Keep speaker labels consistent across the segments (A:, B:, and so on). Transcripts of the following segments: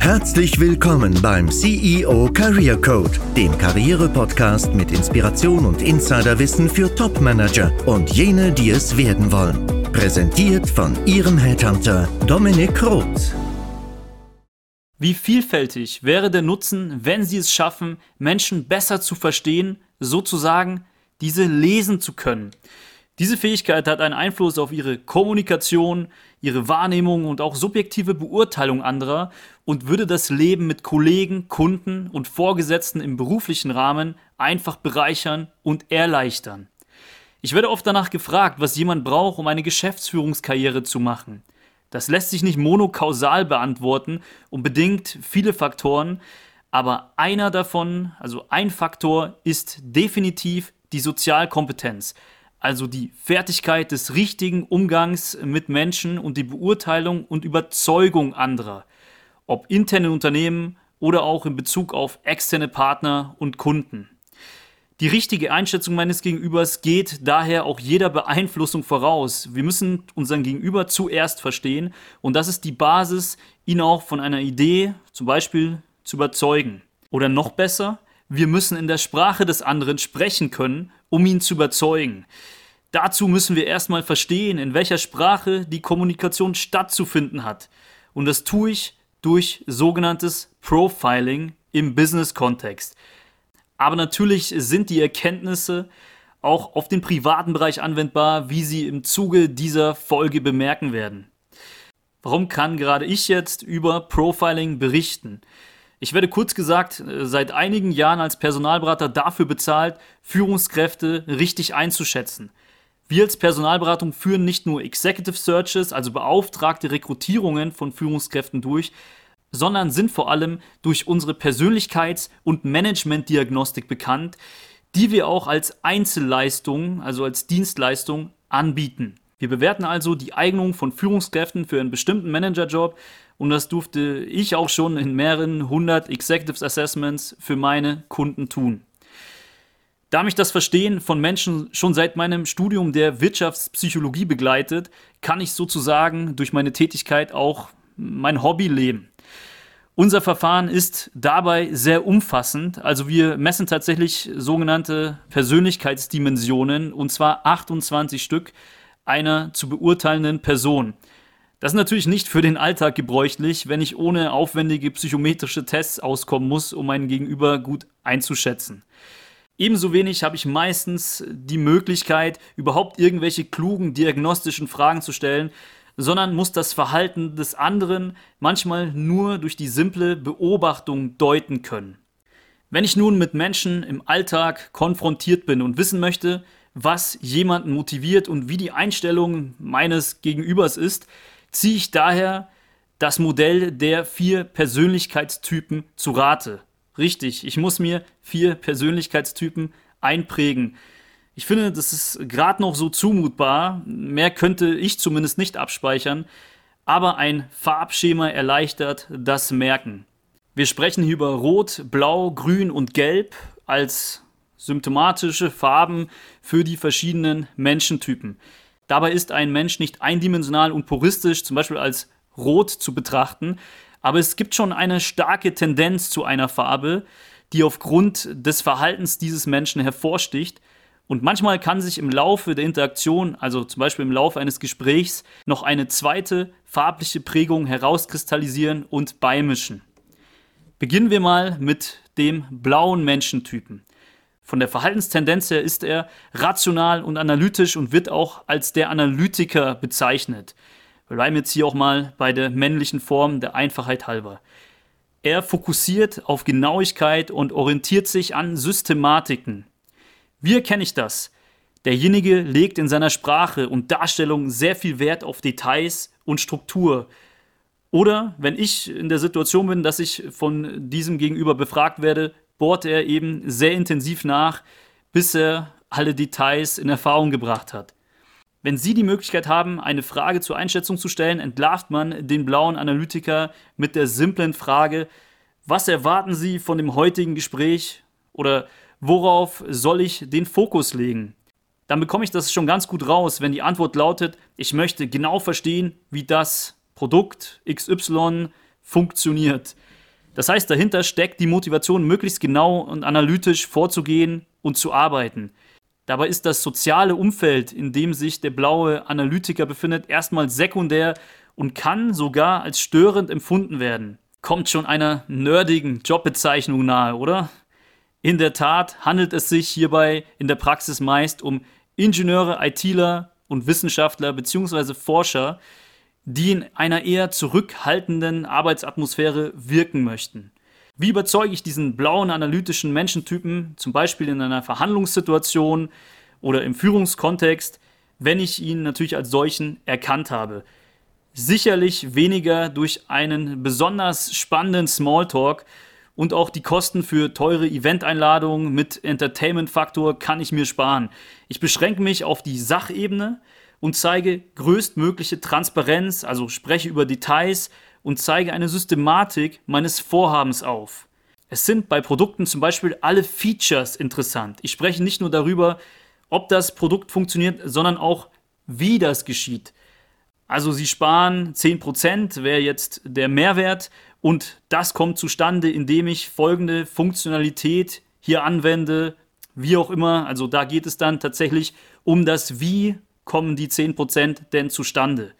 A: Herzlich willkommen beim CEO Career Code, dem Karriere-Podcast mit Inspiration und Insiderwissen für Top-Manager und jene, die es werden wollen. Präsentiert von Ihrem Headhunter Dominik Roth.
B: Wie vielfältig wäre der Nutzen, wenn Sie es schaffen, Menschen besser zu verstehen, sozusagen diese lesen zu können? Diese Fähigkeit hat einen Einfluss auf ihre Kommunikation, ihre Wahrnehmung und auch subjektive Beurteilung anderer und würde das Leben mit Kollegen, Kunden und Vorgesetzten im beruflichen Rahmen einfach bereichern und erleichtern. Ich werde oft danach gefragt, was jemand braucht, um eine Geschäftsführungskarriere zu machen. Das lässt sich nicht monokausal beantworten und bedingt viele Faktoren, aber einer davon, also ein Faktor, ist definitiv die Sozialkompetenz also die Fertigkeit des richtigen Umgangs mit Menschen und die Beurteilung und Überzeugung anderer, ob interne Unternehmen oder auch in Bezug auf externe Partner und Kunden. Die richtige Einschätzung meines Gegenübers geht daher auch jeder Beeinflussung voraus. Wir müssen unseren Gegenüber zuerst verstehen und das ist die Basis, ihn auch von einer Idee zum Beispiel zu überzeugen. Oder noch besser, wir müssen in der Sprache des anderen sprechen können um ihn zu überzeugen. Dazu müssen wir erstmal verstehen, in welcher Sprache die Kommunikation stattzufinden hat. Und das tue ich durch sogenanntes Profiling im Business-Kontext. Aber natürlich sind die Erkenntnisse auch auf den privaten Bereich anwendbar, wie Sie im Zuge dieser Folge bemerken werden. Warum kann gerade ich jetzt über Profiling berichten? Ich werde kurz gesagt äh, seit einigen Jahren als Personalberater dafür bezahlt, Führungskräfte richtig einzuschätzen. Wir als Personalberatung führen nicht nur Executive Searches, also beauftragte Rekrutierungen von Führungskräften durch, sondern sind vor allem durch unsere Persönlichkeits- und Managementdiagnostik bekannt, die wir auch als Einzelleistung, also als Dienstleistung anbieten. Wir bewerten also die Eignung von Führungskräften für einen bestimmten Managerjob und das durfte ich auch schon in mehreren hundert Executive Assessments für meine Kunden tun. Da mich das Verstehen von Menschen schon seit meinem Studium der Wirtschaftspsychologie begleitet, kann ich sozusagen durch meine Tätigkeit auch mein Hobby leben. Unser Verfahren ist dabei sehr umfassend. Also wir messen tatsächlich sogenannte Persönlichkeitsdimensionen und zwar 28 Stück einer zu beurteilenden Person. Das ist natürlich nicht für den Alltag gebräuchlich, wenn ich ohne aufwendige psychometrische Tests auskommen muss, um meinen Gegenüber gut einzuschätzen. Ebenso wenig habe ich meistens die Möglichkeit, überhaupt irgendwelche klugen diagnostischen Fragen zu stellen, sondern muss das Verhalten des anderen manchmal nur durch die simple Beobachtung deuten können. Wenn ich nun mit Menschen im Alltag konfrontiert bin und wissen möchte, was jemanden motiviert und wie die Einstellung meines Gegenübers ist, ziehe ich daher das Modell der vier Persönlichkeitstypen zu Rate. Richtig, ich muss mir vier Persönlichkeitstypen einprägen. Ich finde, das ist gerade noch so zumutbar. Mehr könnte ich zumindest nicht abspeichern. Aber ein Farbschema erleichtert das Merken. Wir sprechen hier über Rot, Blau, Grün und Gelb als symptomatische Farben für die verschiedenen Menschentypen. Dabei ist ein Mensch nicht eindimensional und puristisch, zum Beispiel als rot zu betrachten, aber es gibt schon eine starke Tendenz zu einer Farbe, die aufgrund des Verhaltens dieses Menschen hervorsticht. Und manchmal kann sich im Laufe der Interaktion, also zum Beispiel im Laufe eines Gesprächs, noch eine zweite farbliche Prägung herauskristallisieren und beimischen. Beginnen wir mal mit dem blauen Menschentypen. Von der Verhaltenstendenz her ist er rational und analytisch und wird auch als der Analytiker bezeichnet. Bleiben jetzt hier auch mal bei der männlichen Form der Einfachheit halber. Er fokussiert auf Genauigkeit und orientiert sich an Systematiken. Wie erkenne ich das? Derjenige legt in seiner Sprache und Darstellung sehr viel Wert auf Details und Struktur. Oder wenn ich in der Situation bin, dass ich von diesem Gegenüber befragt werde, bohrt er eben sehr intensiv nach, bis er alle Details in Erfahrung gebracht hat. Wenn Sie die Möglichkeit haben, eine Frage zur Einschätzung zu stellen, entlarvt man den blauen Analytiker mit der simplen Frage, was erwarten Sie von dem heutigen Gespräch oder worauf soll ich den Fokus legen? Dann bekomme ich das schon ganz gut raus, wenn die Antwort lautet, ich möchte genau verstehen, wie das Produkt XY funktioniert. Das heißt, dahinter steckt die Motivation, möglichst genau und analytisch vorzugehen und zu arbeiten. Dabei ist das soziale Umfeld, in dem sich der blaue Analytiker befindet, erstmal sekundär und kann sogar als störend empfunden werden. Kommt schon einer nerdigen Jobbezeichnung nahe, oder? In der Tat handelt es sich hierbei in der Praxis meist um Ingenieure, ITler und Wissenschaftler bzw. Forscher, die in einer eher zurückhaltenden Arbeitsatmosphäre wirken möchten. Wie überzeuge ich diesen blauen analytischen Menschentypen, zum Beispiel in einer Verhandlungssituation oder im Führungskontext, wenn ich ihn natürlich als solchen erkannt habe? Sicherlich weniger durch einen besonders spannenden Smalltalk und auch die Kosten für teure Eventeinladungen mit Entertainment-Faktor kann ich mir sparen. Ich beschränke mich auf die Sachebene und zeige größtmögliche Transparenz, also spreche über Details und zeige eine Systematik meines Vorhabens auf. Es sind bei Produkten zum Beispiel alle Features interessant. Ich spreche nicht nur darüber, ob das Produkt funktioniert, sondern auch, wie das geschieht. Also Sie sparen 10%, wäre jetzt der Mehrwert und das kommt zustande, indem ich folgende Funktionalität hier anwende, wie auch immer. Also da geht es dann tatsächlich um das Wie kommen die 10% denn zustande.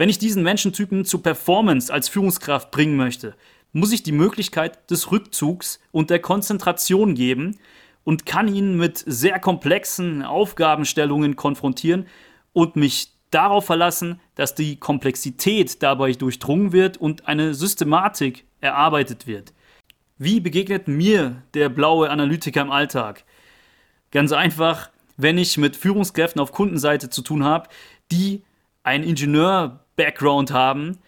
B: Wenn ich diesen Menschentypen zu Performance als Führungskraft bringen möchte, muss ich die Möglichkeit des Rückzugs und der Konzentration geben und kann ihn mit sehr komplexen Aufgabenstellungen konfrontieren und mich darauf verlassen, dass die Komplexität dabei durchdrungen wird und eine Systematik erarbeitet wird. Wie begegnet mir der blaue Analytiker im Alltag? Ganz einfach, wenn ich mit Führungskräften auf Kundenseite zu tun habe, die einen Ingenieur-Background haben,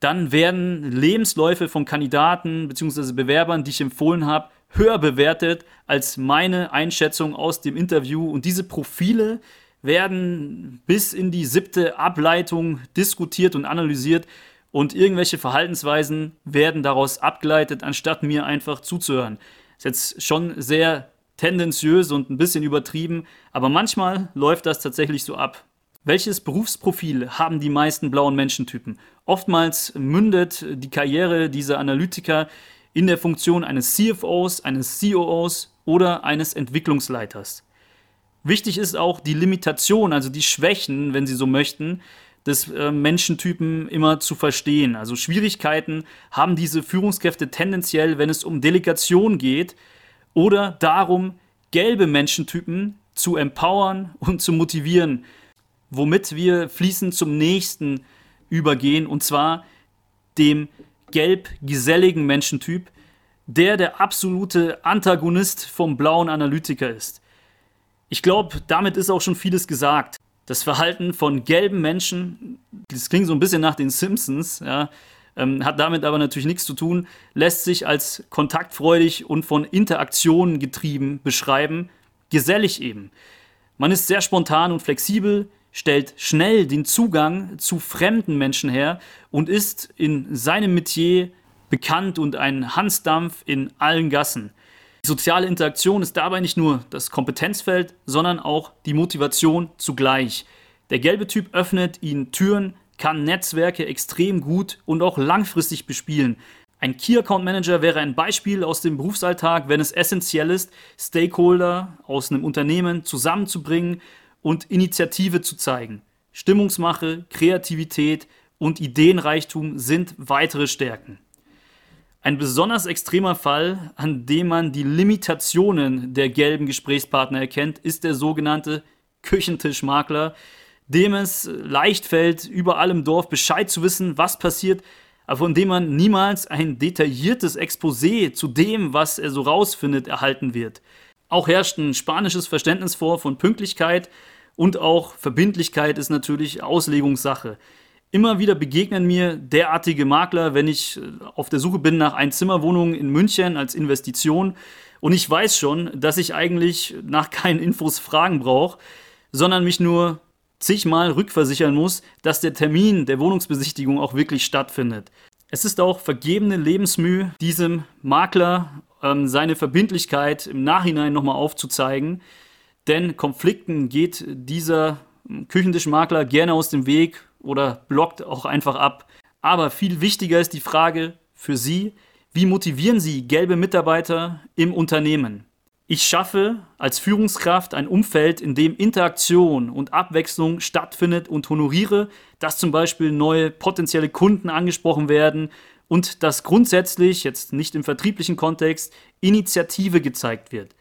B: dann werden Lebensläufe von Kandidaten bzw. Bewerbern, die ich empfohlen habe, höher bewertet als meine Einschätzung aus dem Interview. Und diese Profile werden bis in die siebte Ableitung diskutiert und analysiert und irgendwelche Verhaltensweisen werden daraus abgeleitet, anstatt mir einfach zuzuhören. Ist jetzt schon sehr tendenziös und ein bisschen übertrieben, aber manchmal läuft das tatsächlich so ab. Welches Berufsprofil haben die meisten blauen Menschentypen? Oftmals mündet die Karriere dieser Analytiker in der Funktion eines CFOs, eines COOs oder eines Entwicklungsleiters. Wichtig ist auch die Limitation, also die Schwächen, wenn Sie so möchten, des äh, Menschentypen immer zu verstehen. Also Schwierigkeiten haben diese Führungskräfte tendenziell, wenn es um Delegation geht oder darum, gelbe Menschentypen zu empowern und zu motivieren, womit wir fließend zum nächsten übergehen, und zwar dem gelb-geselligen Menschentyp, der der absolute Antagonist vom blauen Analytiker ist. Ich glaube, damit ist auch schon vieles gesagt. Das Verhalten von gelben Menschen, das klingt so ein bisschen nach den Simpsons, ja, ähm, hat damit aber natürlich nichts zu tun, lässt sich als kontaktfreudig und von Interaktionen getrieben beschreiben, gesellig eben. Man ist sehr spontan und flexibel, stellt schnell den Zugang zu fremden Menschen her und ist in seinem Metier bekannt und ein Hansdampf in allen Gassen. Die soziale Interaktion ist dabei nicht nur das Kompetenzfeld, sondern auch die Motivation zugleich. Der gelbe Typ öffnet ihnen Türen, kann Netzwerke extrem gut und auch langfristig bespielen. Ein Key Account Manager wäre ein Beispiel aus dem Berufsalltag, wenn es essentiell ist, Stakeholder aus einem Unternehmen zusammenzubringen und Initiative zu zeigen. Stimmungsmache, Kreativität und Ideenreichtum sind weitere Stärken. Ein besonders extremer Fall, an dem man die Limitationen der gelben Gesprächspartner erkennt, ist der sogenannte Küchentischmakler, dem es leicht fällt, überall im Dorf Bescheid zu wissen, was passiert, aber von dem man niemals ein detailliertes Exposé zu dem, was er so rausfindet, erhalten wird. Auch herrscht ein spanisches Verständnis vor von Pünktlichkeit und auch Verbindlichkeit ist natürlich Auslegungssache. Immer wieder begegnen mir derartige Makler, wenn ich äh, auf der Suche bin nach Einzimmerwohnungen in München als Investition. Und ich weiß schon, dass ich eigentlich nach keinen Infos fragen brauche, sondern mich nur zigmal rückversichern muss, dass der Termin der Wohnungsbesichtigung auch wirklich stattfindet. Es ist auch vergebene Lebensmühe, diesem Makler ähm, seine Verbindlichkeit im Nachhinein nochmal aufzuzeigen. Denn Konflikten geht dieser Küchentischmakler gerne aus dem Weg oder blockt auch einfach ab. Aber viel wichtiger ist die Frage für Sie, wie motivieren Sie gelbe Mitarbeiter im Unternehmen? Ich schaffe als Führungskraft ein Umfeld, in dem Interaktion und Abwechslung stattfindet und honoriere, dass zum Beispiel neue potenzielle Kunden angesprochen werden und dass grundsätzlich, jetzt nicht im vertrieblichen Kontext, Initiative gezeigt wird.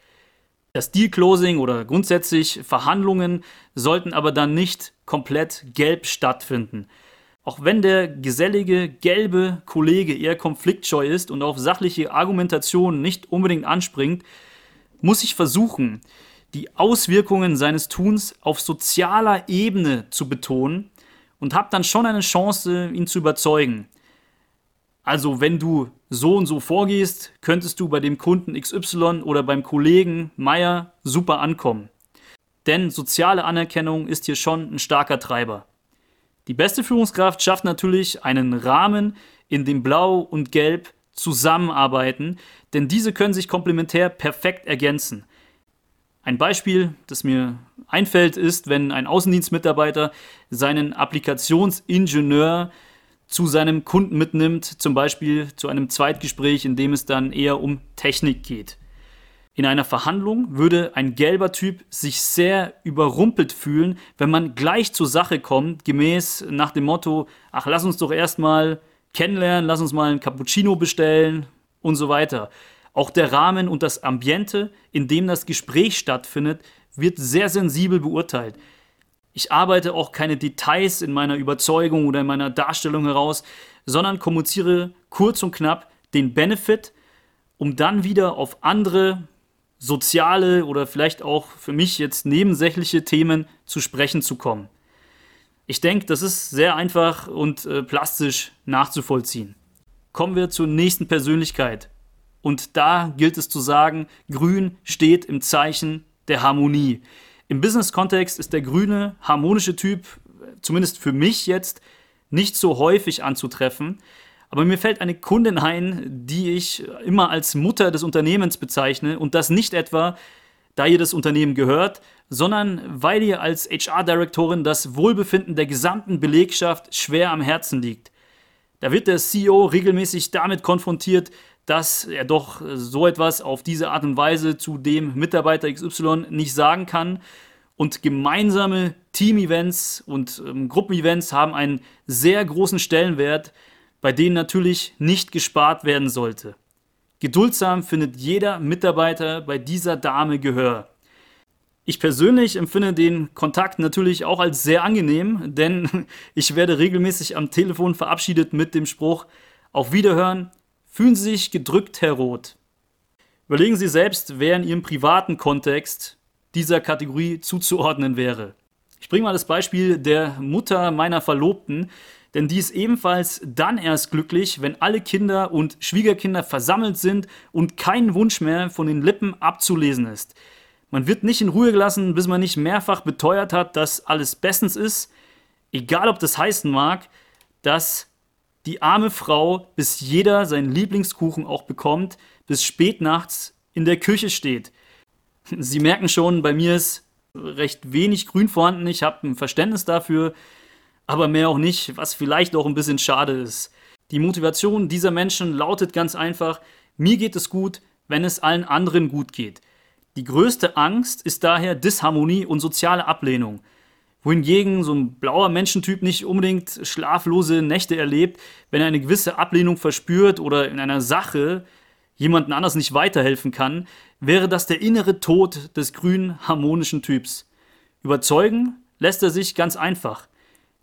B: Das Deal-Closing oder grundsätzlich Verhandlungen sollten aber dann nicht komplett gelb stattfinden. Auch wenn der gesellige, gelbe Kollege eher konfliktscheu ist und auf sachliche Argumentation nicht unbedingt anspringt, muss ich versuchen, die Auswirkungen seines Tuns auf sozialer Ebene zu betonen und habe dann schon eine Chance, ihn zu überzeugen. Also wenn du so und so vorgehst, könntest du bei dem Kunden XY oder beim Kollegen Meier super ankommen. Denn soziale Anerkennung ist hier schon ein starker Treiber. Die beste Führungskraft schafft natürlich einen Rahmen, in dem Blau und Gelb zusammenarbeiten, denn diese können sich komplementär perfekt ergänzen. Ein Beispiel, das mir einfällt, ist, wenn ein Außendienstmitarbeiter seinen Applikationsingenieur zu seinem Kunden mitnimmt, zum Beispiel zu einem Zweitgespräch, in dem es dann eher um Technik geht. In einer Verhandlung würde ein gelber Typ sich sehr überrumpelt fühlen, wenn man gleich zur Sache kommt, gemäß nach dem Motto, ach lass uns doch erstmal kennenlernen, lass uns mal ein Cappuccino bestellen und so weiter. Auch der Rahmen und das Ambiente, in dem das Gespräch stattfindet, wird sehr sensibel beurteilt. Ich arbeite auch keine Details in meiner Überzeugung oder in meiner Darstellung heraus, sondern kommuniziere kurz und knapp den Benefit, um dann wieder auf andere soziale oder vielleicht auch für mich jetzt nebensächliche Themen zu sprechen zu kommen. Ich denke, das ist sehr einfach und äh, plastisch nachzuvollziehen. Kommen wir zur nächsten Persönlichkeit. Und da gilt es zu sagen, Grün steht im Zeichen der Harmonie. Im Business-Kontext ist der grüne, harmonische Typ, zumindest für mich jetzt, nicht so häufig anzutreffen. Aber mir fällt eine Kundin ein, die ich immer als Mutter des Unternehmens bezeichne und das nicht etwa, da ihr das Unternehmen gehört, sondern weil ihr als HR-Direktorin das Wohlbefinden der gesamten Belegschaft schwer am Herzen liegt. Da wird der CEO regelmäßig damit konfrontiert, dass er doch so etwas auf diese Art und Weise zu dem Mitarbeiter XY nicht sagen kann. Und gemeinsame Team-Events und ähm, Gruppen-Events haben einen sehr großen Stellenwert, bei denen natürlich nicht gespart werden sollte. Geduldsam findet jeder Mitarbeiter bei dieser Dame Gehör. Ich persönlich empfinde den Kontakt natürlich auch als sehr angenehm, denn ich werde regelmäßig am Telefon verabschiedet mit dem Spruch Auf Wiederhören, fühlen Sie sich gedrückt, Herr Roth. Überlegen Sie selbst, wer in Ihrem privaten Kontext dieser Kategorie zuzuordnen wäre. Ich bringe mal das Beispiel der Mutter meiner Verlobten, denn die ist ebenfalls dann erst glücklich, wenn alle Kinder und Schwiegerkinder versammelt sind und kein Wunsch mehr von den Lippen abzulesen ist. Man wird nicht in Ruhe gelassen, bis man nicht mehrfach beteuert hat, dass alles bestens ist. Egal, ob das heißen mag, dass die arme Frau, bis jeder seinen Lieblingskuchen auch bekommt, bis spät nachts in der Küche steht. Sie merken schon, bei mir ist recht wenig Grün vorhanden. Ich habe ein Verständnis dafür, aber mehr auch nicht, was vielleicht auch ein bisschen schade ist. Die Motivation dieser Menschen lautet ganz einfach, mir geht es gut, wenn es allen anderen gut geht. Die größte Angst ist daher Disharmonie und soziale Ablehnung. Wohingegen so ein blauer Menschentyp nicht unbedingt schlaflose Nächte erlebt, wenn er eine gewisse Ablehnung verspürt oder in einer Sache jemanden anders nicht weiterhelfen kann, wäre das der innere Tod des grünen harmonischen Typs. Überzeugen lässt er sich ganz einfach.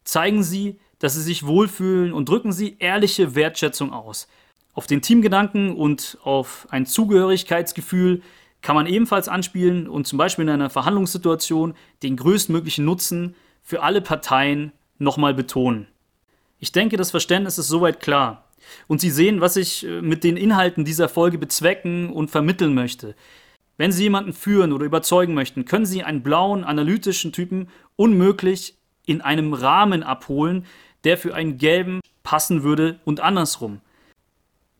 B: Zeigen Sie, dass Sie sich wohlfühlen und drücken Sie ehrliche Wertschätzung aus. Auf den Teamgedanken und auf ein Zugehörigkeitsgefühl kann man ebenfalls anspielen und zum Beispiel in einer Verhandlungssituation den größtmöglichen Nutzen für alle Parteien nochmal betonen. Ich denke, das Verständnis ist soweit klar. Und Sie sehen, was ich äh, mit den Inhalten dieser Folge bezwecken und vermitteln möchte. Wenn Sie jemanden führen oder überzeugen möchten, können Sie einen blauen, analytischen Typen unmöglich in einem Rahmen abholen, der für einen gelben passen würde und andersrum.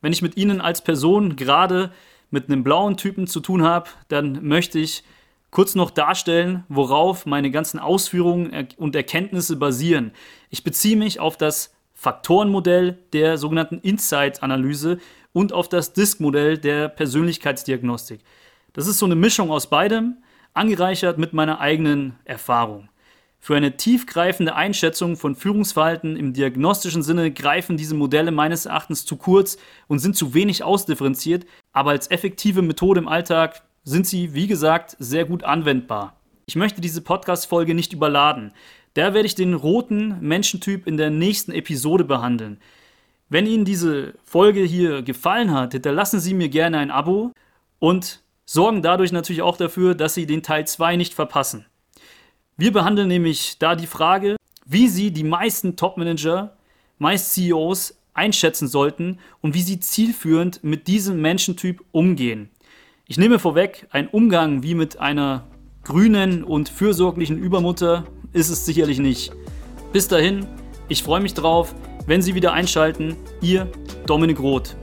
B: Wenn ich mit Ihnen als Person gerade mit einem blauen Typen zu tun habe, dann möchte ich kurz noch darstellen, worauf meine ganzen Ausführungen und Erkenntnisse basieren. Ich beziehe mich auf das Faktorenmodell der sogenannten Insight-Analyse und auf das Disk-Modell der Persönlichkeitsdiagnostik. Das ist so eine Mischung aus beidem, angereichert mit meiner eigenen Erfahrung. Für eine tiefgreifende Einschätzung von Führungsverhalten im diagnostischen Sinne greifen diese Modelle meines Erachtens zu kurz und sind zu wenig ausdifferenziert, aber als effektive Methode im Alltag sind sie, wie gesagt, sehr gut anwendbar. Ich möchte diese Podcast-Folge nicht überladen. Da werde ich den roten Menschentyp in der nächsten Episode behandeln. Wenn Ihnen diese Folge hier gefallen hat, hinterlassen Sie mir gerne ein Abo und sorgen dadurch natürlich auch dafür, dass Sie den Teil 2 nicht verpassen. Wir behandeln nämlich da die Frage, wie Sie die meisten Top-Manager, meist CEOs einschätzen sollten und wie sie zielführend mit diesem Menschentyp umgehen. Ich nehme vorweg, ein Umgang wie mit einer grünen und fürsorglichen Übermutter ist es sicherlich nicht. Bis dahin, ich freue mich drauf, wenn Sie wieder einschalten. Ihr Dominik Roth.